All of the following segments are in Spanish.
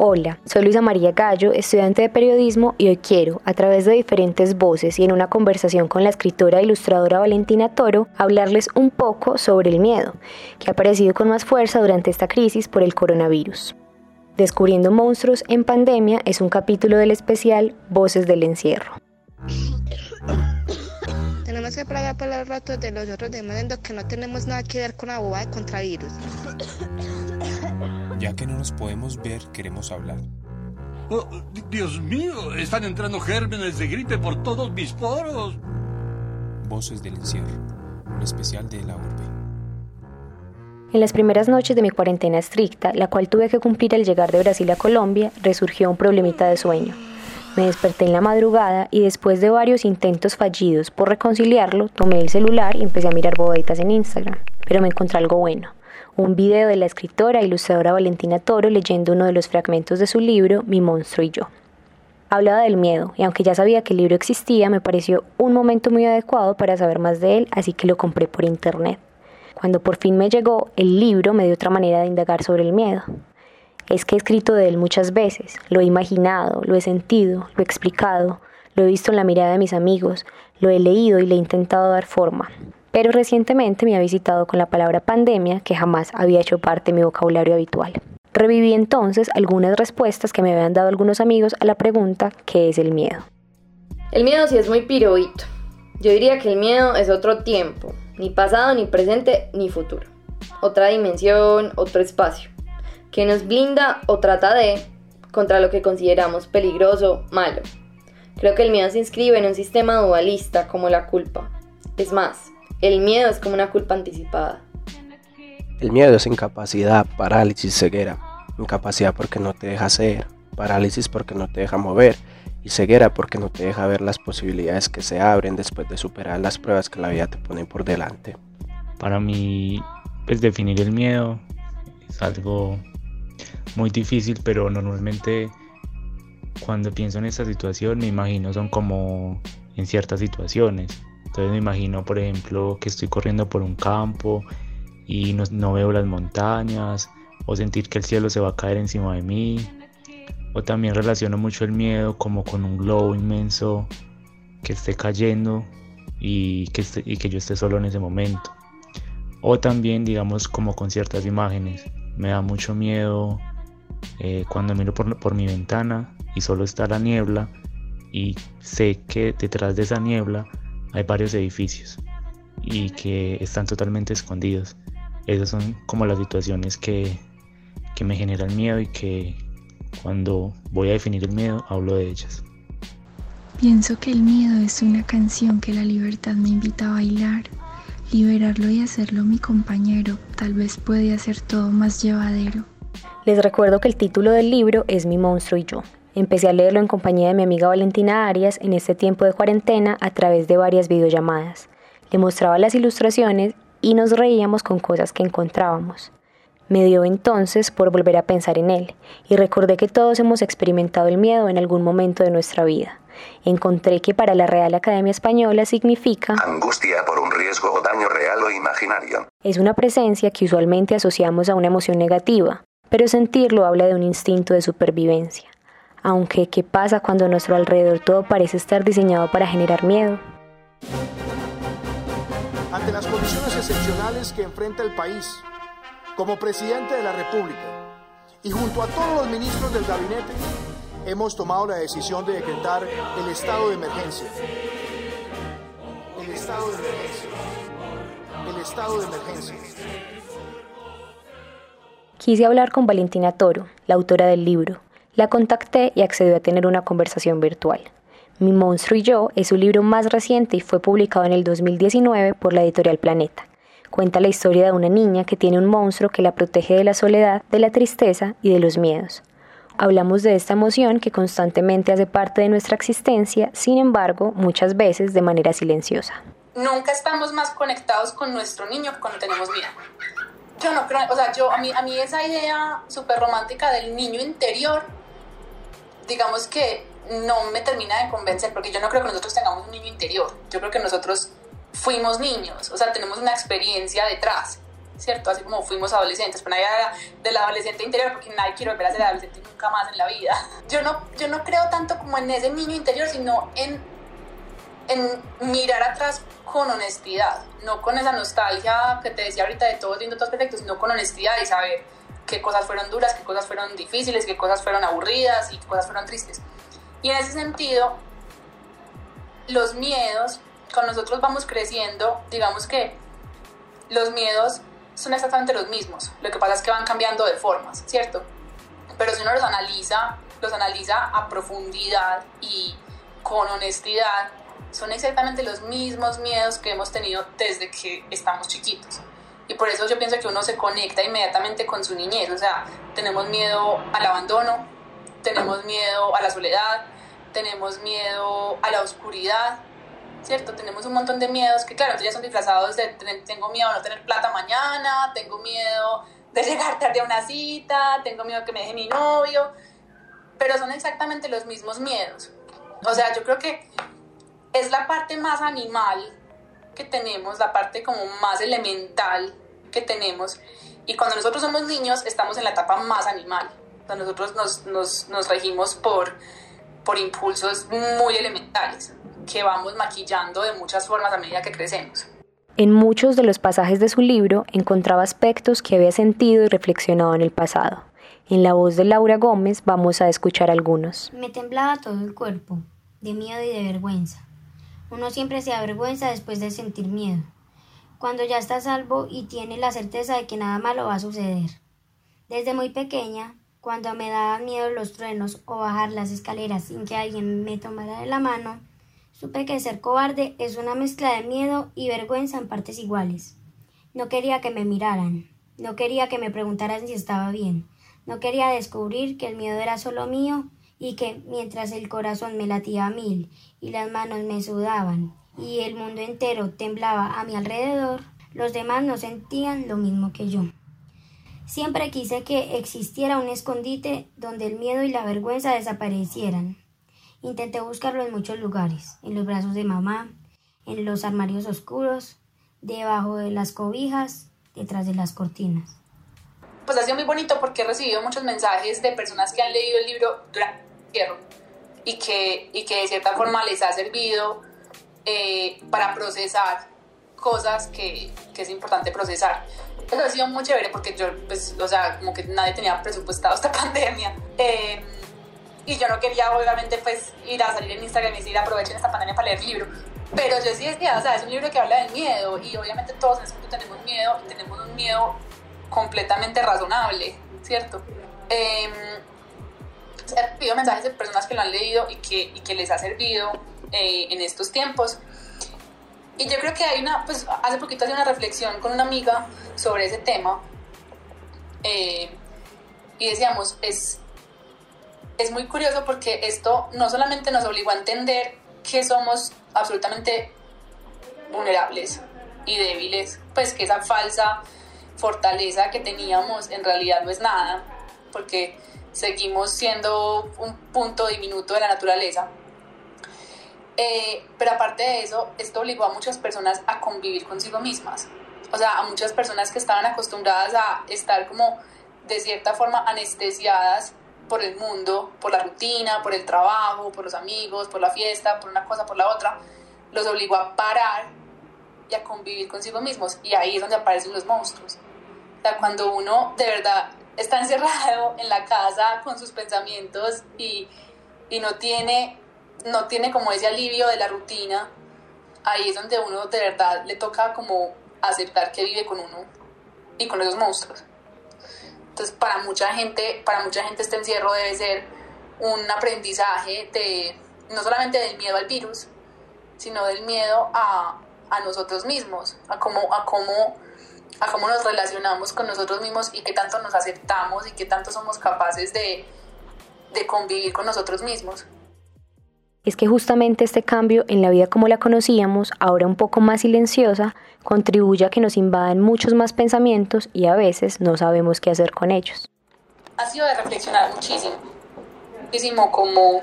Hola, soy Luisa María Gallo, estudiante de periodismo y hoy quiero, a través de diferentes voces y en una conversación con la escritora e ilustradora Valentina Toro, hablarles un poco sobre el miedo, que ha aparecido con más fuerza durante esta crisis por el coronavirus. Descubriendo monstruos en pandemia es un capítulo del especial Voces del Encierro. Tenemos que pagar por los ratos de los otros demandos que no tenemos nada que ver con la boba de contravirus. Ya que no nos podemos ver, queremos hablar. Oh, Dios mío, están entrando gérmenes de gripe por todos mis poros. Voces del encierro, un especial de la urbe. En las primeras noches de mi cuarentena estricta, la cual tuve que cumplir al llegar de Brasil a Colombia, resurgió un problemita de sueño. Me desperté en la madrugada y después de varios intentos fallidos por reconciliarlo, tomé el celular y empecé a mirar bodetas en Instagram. Pero me encontré algo bueno un video de la escritora e ilustradora Valentina Toro leyendo uno de los fragmentos de su libro Mi monstruo y yo. Hablaba del miedo, y aunque ya sabía que el libro existía, me pareció un momento muy adecuado para saber más de él, así que lo compré por internet. Cuando por fin me llegó, el libro me dio otra manera de indagar sobre el miedo. Es que he escrito de él muchas veces, lo he imaginado, lo he sentido, lo he explicado, lo he visto en la mirada de mis amigos, lo he leído y le he intentado dar forma pero recientemente me ha visitado con la palabra pandemia que jamás había hecho parte de mi vocabulario habitual. Reviví entonces algunas respuestas que me habían dado algunos amigos a la pregunta ¿qué es el miedo? El miedo sí es muy piroito. Yo diría que el miedo es otro tiempo, ni pasado, ni presente, ni futuro. Otra dimensión, otro espacio, que nos blinda o trata de contra lo que consideramos peligroso, malo. Creo que el miedo se inscribe en un sistema dualista como la culpa. Es más, el miedo es como una culpa anticipada. El miedo es incapacidad, parálisis, ceguera. Incapacidad porque no te deja hacer, parálisis porque no te deja mover y ceguera porque no te deja ver las posibilidades que se abren después de superar las pruebas que la vida te pone por delante. Para mí, pues definir el miedo es algo muy difícil, pero normalmente cuando pienso en esta situación me imagino son como en ciertas situaciones entonces me imagino, por ejemplo, que estoy corriendo por un campo y no, veo las montañas, o sentir que el cielo se va a caer encima de mí, o también relaciono mucho el miedo como con un globo inmenso que esté cayendo y que, y que yo esté solo en ese momento. O también, digamos, como con ciertas imágenes. Me da mucho miedo eh, cuando miro por, por mi ventana y solo está la niebla y sé que detrás de esa niebla hay varios edificios y que están totalmente escondidos. Esas son como las situaciones que, que me generan miedo y que cuando voy a definir el miedo hablo de ellas. Pienso que el miedo es una canción que la libertad me invita a bailar. Liberarlo y hacerlo mi compañero tal vez puede hacer todo más llevadero. Les recuerdo que el título del libro es Mi monstruo y yo, Empecé a leerlo en compañía de mi amiga Valentina Arias en este tiempo de cuarentena a través de varias videollamadas. Le mostraba las ilustraciones y nos reíamos con cosas que encontrábamos. Me dio entonces por volver a pensar en él y recordé que todos hemos experimentado el miedo en algún momento de nuestra vida. Encontré que para la Real Academia Española significa angustia por un riesgo o daño real o imaginario. Es una presencia que usualmente asociamos a una emoción negativa, pero sentirlo habla de un instinto de supervivencia. Aunque, ¿qué pasa cuando a nuestro alrededor todo parece estar diseñado para generar miedo? Ante las condiciones excepcionales que enfrenta el país, como presidente de la República y junto a todos los ministros del gabinete, hemos tomado la decisión de decretar el estado de emergencia. El estado de emergencia. El estado de emergencia. Quise hablar con Valentina Toro, la autora del libro, la contacté y accedió a tener una conversación virtual. Mi monstruo y yo es su libro más reciente y fue publicado en el 2019 por la editorial Planeta. Cuenta la historia de una niña que tiene un monstruo que la protege de la soledad, de la tristeza y de los miedos. Hablamos de esta emoción que constantemente hace parte de nuestra existencia, sin embargo, muchas veces de manera silenciosa. Nunca estamos más conectados con nuestro niño que cuando tenemos miedo. Yo no creo, o sea, yo, a mí, a mí esa idea súper romántica del niño interior digamos que no me termina de convencer, porque yo no creo que nosotros tengamos un niño interior, yo creo que nosotros fuimos niños, o sea, tenemos una experiencia detrás. ¿cierto? Así como fuimos adolescentes, pero nadie era del adolescente interior porque nadie quiere volver a ser adolescente nunca más en la vida. Yo no, yo no creo tanto como en ese niño interior, sino en, en mirar atrás con honestidad, no con esa nostalgia que te decía ahorita de todos lindo, todos perfectos, sino con honestidad y saber qué cosas fueron duras, qué cosas fueron difíciles, qué cosas fueron aburridas y qué cosas fueron tristes. Y en ese sentido, los miedos, con nosotros vamos creciendo, digamos que los miedos son exactamente los mismos. Lo que pasa es que van cambiando de formas, ¿cierto? Pero si uno los analiza, los analiza a profundidad y con honestidad, son exactamente los mismos miedos que hemos tenido desde que estamos chiquitos. Y por eso yo pienso que uno se conecta inmediatamente con su niñez. O sea, tenemos miedo al abandono, tenemos miedo a la soledad, tenemos miedo a la oscuridad, ¿cierto? Tenemos un montón de miedos que, claro, ya son disfrazados de tengo miedo a no tener plata mañana, tengo miedo de llegar tarde a una cita, tengo miedo que me deje mi novio, pero son exactamente los mismos miedos. O sea, yo creo que es la parte más animal que tenemos, la parte como más elemental que tenemos. Y cuando nosotros somos niños, estamos en la etapa más animal. nosotros nos, nos, nos regimos por, por impulsos muy elementales que vamos maquillando de muchas formas a medida que crecemos. En muchos de los pasajes de su libro encontraba aspectos que había sentido y reflexionado en el pasado. En la voz de Laura Gómez vamos a escuchar algunos. Me temblaba todo el cuerpo, de miedo y de vergüenza. Uno siempre se avergüenza después de sentir miedo, cuando ya está salvo y tiene la certeza de que nada malo va a suceder. Desde muy pequeña, cuando me daban miedo los truenos o bajar las escaleras sin que alguien me tomara de la mano, Supe que ser cobarde es una mezcla de miedo y vergüenza en partes iguales. No quería que me miraran, no quería que me preguntaran si estaba bien, no quería descubrir que el miedo era solo mío y que mientras el corazón me latía mil y las manos me sudaban y el mundo entero temblaba a mi alrededor, los demás no sentían lo mismo que yo. Siempre quise que existiera un escondite donde el miedo y la vergüenza desaparecieran. Intenté buscarlo en muchos lugares, en los brazos de mamá, en los armarios oscuros, debajo de las cobijas, detrás de las cortinas. Pues ha sido muy bonito porque he recibido muchos mensajes de personas que han leído el libro durante y que, y que de cierta forma les ha servido eh, para procesar cosas que, que, es importante procesar. Eso ha sido muy chévere porque yo, pues, o sea, como que nadie tenía presupuestado esta pandemia. Eh, y yo no quería obviamente pues ir a salir en Instagram y decir aprovechen esta pandemia para leer el libro. Pero yo sí decía, o sea, es un libro que habla del miedo y obviamente todos en ese momento tenemos miedo y tenemos un miedo completamente razonable, ¿cierto? Eh, he recibido mensajes de personas que lo han leído y que, y que les ha servido eh, en estos tiempos. Y yo creo que hay una, pues hace poquito hacía una reflexión con una amiga sobre ese tema eh, y decíamos, es, es muy curioso porque esto no solamente nos obligó a entender que somos absolutamente vulnerables y débiles, pues que esa falsa fortaleza que teníamos en realidad no es nada, porque seguimos siendo un punto diminuto de la naturaleza. Eh, pero aparte de eso, esto obligó a muchas personas a convivir consigo mismas. O sea, a muchas personas que estaban acostumbradas a estar como de cierta forma anestesiadas por el mundo, por la rutina, por el trabajo, por los amigos, por la fiesta, por una cosa, por la otra, los obligó a parar y a convivir consigo mismos. Y ahí es donde aparecen los monstruos. O sea, cuando uno de verdad está encerrado en la casa con sus pensamientos y, y no, tiene, no tiene como ese alivio de la rutina, ahí es donde uno de verdad le toca como aceptar que vive con uno y con esos monstruos. Entonces, para mucha gente, para mucha gente este encierro debe ser un aprendizaje de no solamente del miedo al virus, sino del miedo a, a nosotros mismos, a cómo, a cómo a cómo nos relacionamos con nosotros mismos y qué tanto nos aceptamos y qué tanto somos capaces de, de, convivir con nosotros mismos. Es que justamente este cambio en la vida como la conocíamos, ahora un poco más silenciosa, contribuye a que nos invaden muchos más pensamientos y a veces no sabemos qué hacer con ellos. Ha sido de reflexionar muchísimo, muchísimo cómo,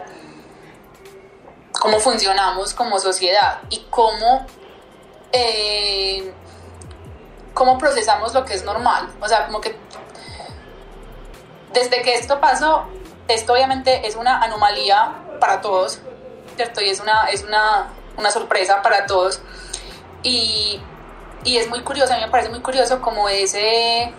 cómo funcionamos como sociedad y cómo eh, cómo procesamos lo que es normal. O sea, como que desde que esto pasó, esto obviamente es una anomalía para todos, ¿cierto? Y es una, es una, una sorpresa para todos. Y, y, es muy curioso, a mí me parece muy curioso como ese,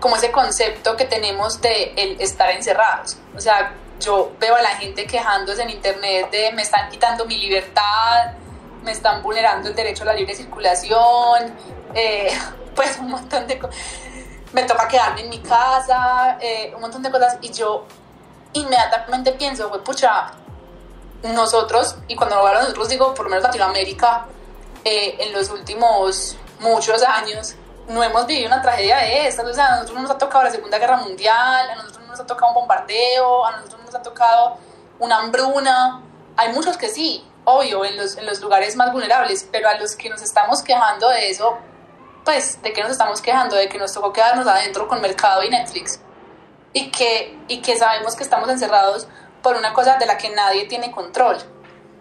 como ese concepto que tenemos de el estar encerrados. O sea, yo veo a la gente quejándose en internet de me están quitando mi libertad, me están vulnerando el derecho a la libre circulación, eh, pues un montón de cosas. Me toca quedarme en mi casa, eh, un montón de cosas. Y yo inmediatamente pienso, pues pucha, nosotros, y cuando lo hablo nosotros digo, por lo menos Latinoamérica, eh, en los últimos muchos años, no hemos vivido una tragedia de estas. O sea, a nosotros nos ha tocado la Segunda Guerra Mundial, a nosotros nos ha tocado un bombardeo, a nosotros nos ha tocado una hambruna. Hay muchos que sí, obvio, en los, en los lugares más vulnerables, pero a los que nos estamos quejando de eso, pues, ¿de qué nos estamos quejando? De que nos tocó quedarnos adentro con Mercado y Netflix. Y que, y que sabemos que estamos encerrados por una cosa de la que nadie tiene control.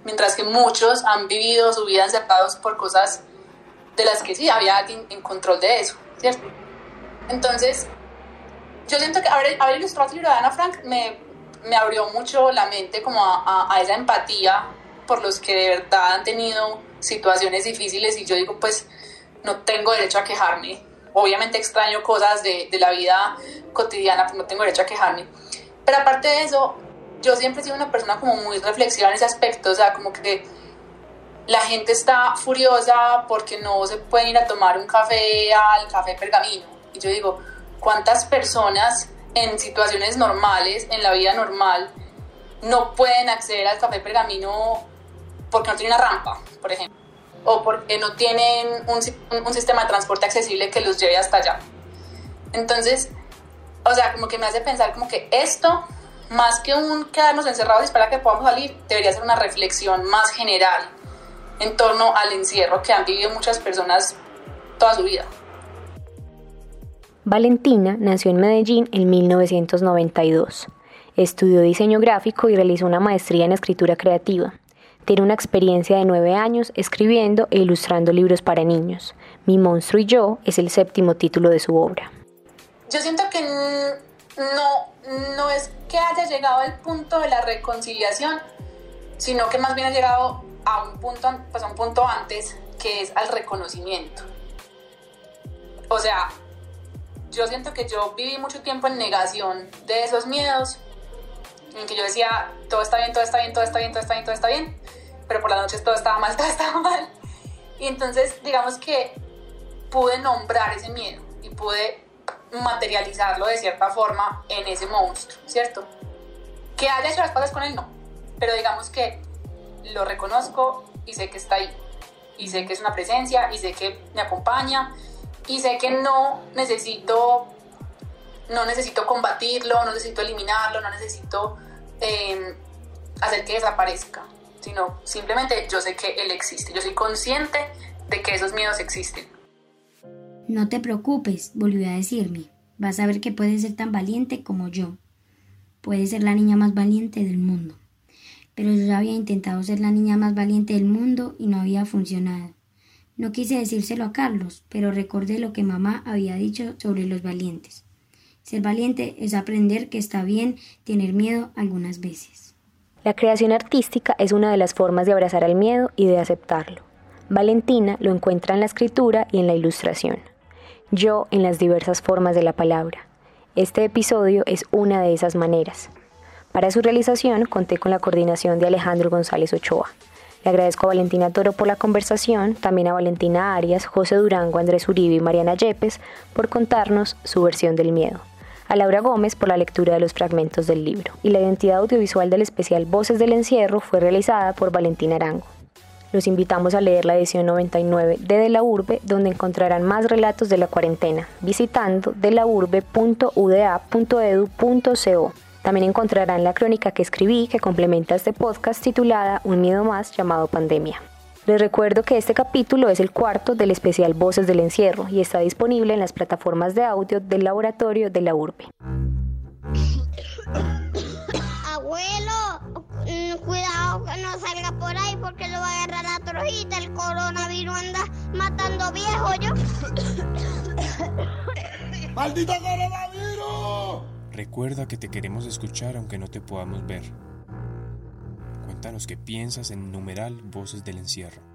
Mientras que muchos han vivido su vida encerrados por cosas de las que sí había alguien en control de eso, ¿cierto? Entonces, yo siento que haber, haber ilustrado el libro de Ana Frank me, me abrió mucho la mente como a, a, esa empatía por los que de verdad han tenido situaciones difíciles y yo digo, pues no tengo derecho a quejarme. Obviamente extraño cosas de, de la vida cotidiana, pero no tengo derecho a quejarme. Pero aparte de eso, yo siempre he sido una persona como muy reflexiva en ese aspecto, o sea, como que la gente está furiosa porque no se pueden ir a tomar un café al café pergamino. Y yo digo, ¿cuántas personas en situaciones normales, en la vida normal, no pueden acceder al café pergamino porque no tienen una rampa, por ejemplo? O porque no tienen un, un sistema de transporte accesible que los lleve hasta allá. Entonces, o sea, como que me hace pensar como que esto, más que un quedarnos encerrados y esperar a que podamos salir, debería ser una reflexión más general en torno al encierro que han vivido muchas personas toda su vida. Valentina nació en Medellín en 1992. Estudió diseño gráfico y realizó una maestría en escritura creativa. Tiene una experiencia de nueve años escribiendo e ilustrando libros para niños. Mi monstruo y yo es el séptimo título de su obra. Yo siento que no, no es que haya llegado al punto de la reconciliación, sino que más bien ha llegado a un punto, pues a un punto antes, que es al reconocimiento. O sea, yo siento que yo viví mucho tiempo en negación de esos miedos, en que yo decía, todo está bien, todo está bien, todo está bien, todo está bien, todo está bien, pero por las noches todo estaba mal, todo estaba mal. Y entonces, digamos que pude nombrar ese miedo y pude materializarlo de cierta forma en ese monstruo, ¿cierto? Que haya hecho las cosas con él, no. Pero digamos que lo reconozco y sé que está ahí. Y sé que es una presencia y sé que me acompaña y sé que no necesito no necesito combatirlo, no necesito eliminarlo, no necesito em, hacer que desaparezca, sino simplemente yo sé que él existe, yo soy consciente de que esos miedos existen. No te preocupes, volvió a decirme, vas a ver que puedes ser tan valiente como yo. Puedes ser la niña más valiente del mundo pero yo había intentado ser la niña más valiente del mundo y no había funcionado. No quise decírselo a Carlos, pero recordé lo que mamá había dicho sobre los valientes. Ser valiente es aprender que está bien tener miedo algunas veces. La creación artística es una de las formas de abrazar al miedo y de aceptarlo. Valentina lo encuentra en la escritura y en la ilustración. Yo en las diversas formas de la palabra. Este episodio es una de esas maneras. Para su realización conté con la coordinación de Alejandro González Ochoa. Le agradezco a Valentina Toro por la conversación, también a Valentina Arias, José Durango, Andrés Uribe y Mariana Yepes por contarnos su versión del miedo. A Laura Gómez por la lectura de los fragmentos del libro. Y la identidad audiovisual del especial Voces del Encierro fue realizada por Valentina Arango. Los invitamos a leer la edición 99 de De la Urbe, donde encontrarán más relatos de la cuarentena, visitando delaurbe.uda.edu.co. También encontrarán la crónica que escribí que complementa este podcast titulada Un miedo más llamado pandemia. Les recuerdo que este capítulo es el cuarto del especial Voces del Encierro y está disponible en las plataformas de audio del laboratorio de la URBE. Abuelo, mm, cuidado, Pues no salga por ahí porque lo va a agarrar la trojita. El coronavirus anda matando viejo yo. ¡Maldito coronavirus! Recuerda que te queremos escuchar aunque no te podamos ver. Cuéntanos qué piensas en numeral Voces del Encierro.